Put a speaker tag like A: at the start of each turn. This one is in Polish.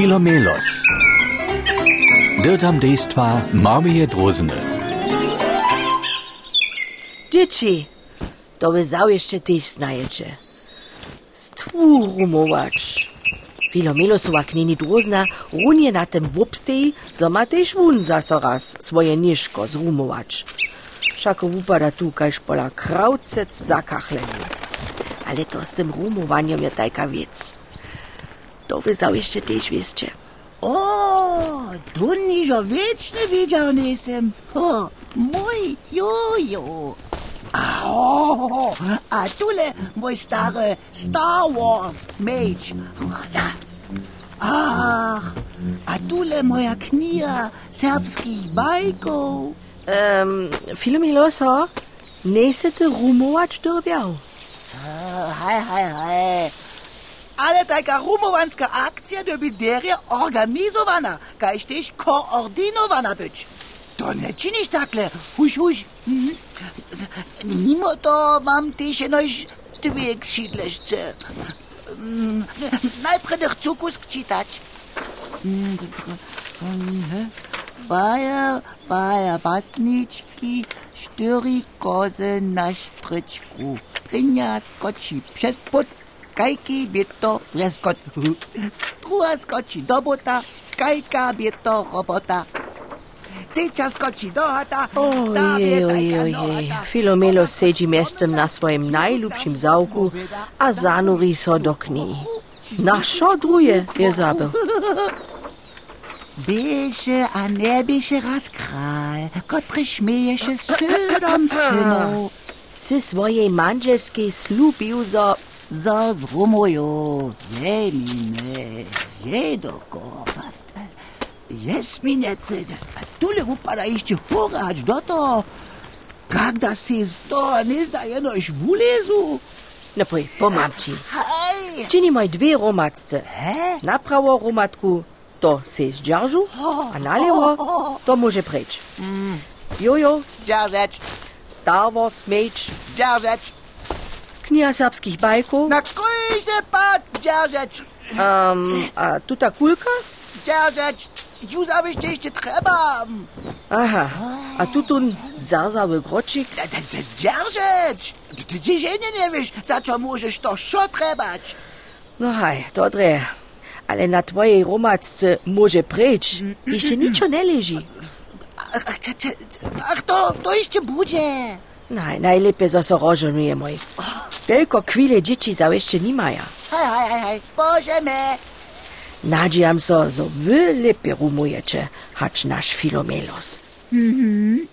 A: Filomelos. Dirtam dejstwa Marmije Drozny.
B: Dzieci, to wy jeszcze też znajecie. Stwu rumować. Filomelosowa knini drozna runie na tym wopstej, zo ma też wun zaso raz swoje niżko zrumować. Všako wupada tu kaž pola kraucec zakachleni. Ale to z tym rumowaniem je tajka wiec. To wy jeszcze też wiecie.
C: O, tu niżo wieczny widział nisem. O, mój jojo. A, o, a tule mój stary Star Wars mage. Ach, a tule moja knia serbskich bajków.
B: Um, Filomeloso, nesete rumować dorbiał.
C: Hej, hej, hej. Ale taka rumovanska akcija da bi derje organizovana, kaj šteš koordinovana być. To ne činiš takle, huš, huš. Mhm. Nimo to imam tež enojš dveh šidlešce. Mm, Najprej jih cukus čitač. Mm, baja, baja, basnički, štiri koze na štrčku. Prinja skoči, šest pot kaikki bieto wieskoczy. Tua skoczy do bota, kajka bieto robota. Cica skoči do hata.
B: Ojej, ojej, ojej. Filomelo seđi mjestem na svojem najljubšim zavku, a zanuri so do knji. Na šo druje je zabil.
C: Biše, a ne biše razkral, kot rešmeješe sedem
B: synov. Se svoje manželske slubil
C: za zrumuju, jemine, jedoko. Jesminece, tule upada jeszcze hurać do to. Когда si z toho nezdaje nož v ulezu.
B: No poj, pomám ti.
C: Hej!
B: Čini moj dve romatce.
C: Hä?
B: Napravo romatku to si zdržu, a nalevo to môže preč. Jojo,
C: Zdzierżeć,
B: Star Wars meč,
C: zdzierżeć.
B: kniha serbských bajkov,
C: Na krójże pad, zdzierżeć,
B: um, a tuta kulka?
C: zdzierżeć. Już abyście jeszcze trzeba.
B: Aha, a tutun zarzały gročik,
C: Da, da, da zdzierżeć. Ty, się nie, wiesz, za co możesz to szo trebać.
B: No haj, to dre. Ale na twojej romatce może i się niczo nie leży.
C: Ach, to, to jeszcze będzie.
B: Naj, najlepiej zo rożonuje moj. Tylko chwile dzieci za jeszcze nie maja.
C: Hej, hej, hej, hej, możemy.
B: Nadziejam so, zo wy lepiej rumujecie, hacz nasz Filomelos.
C: Mhm.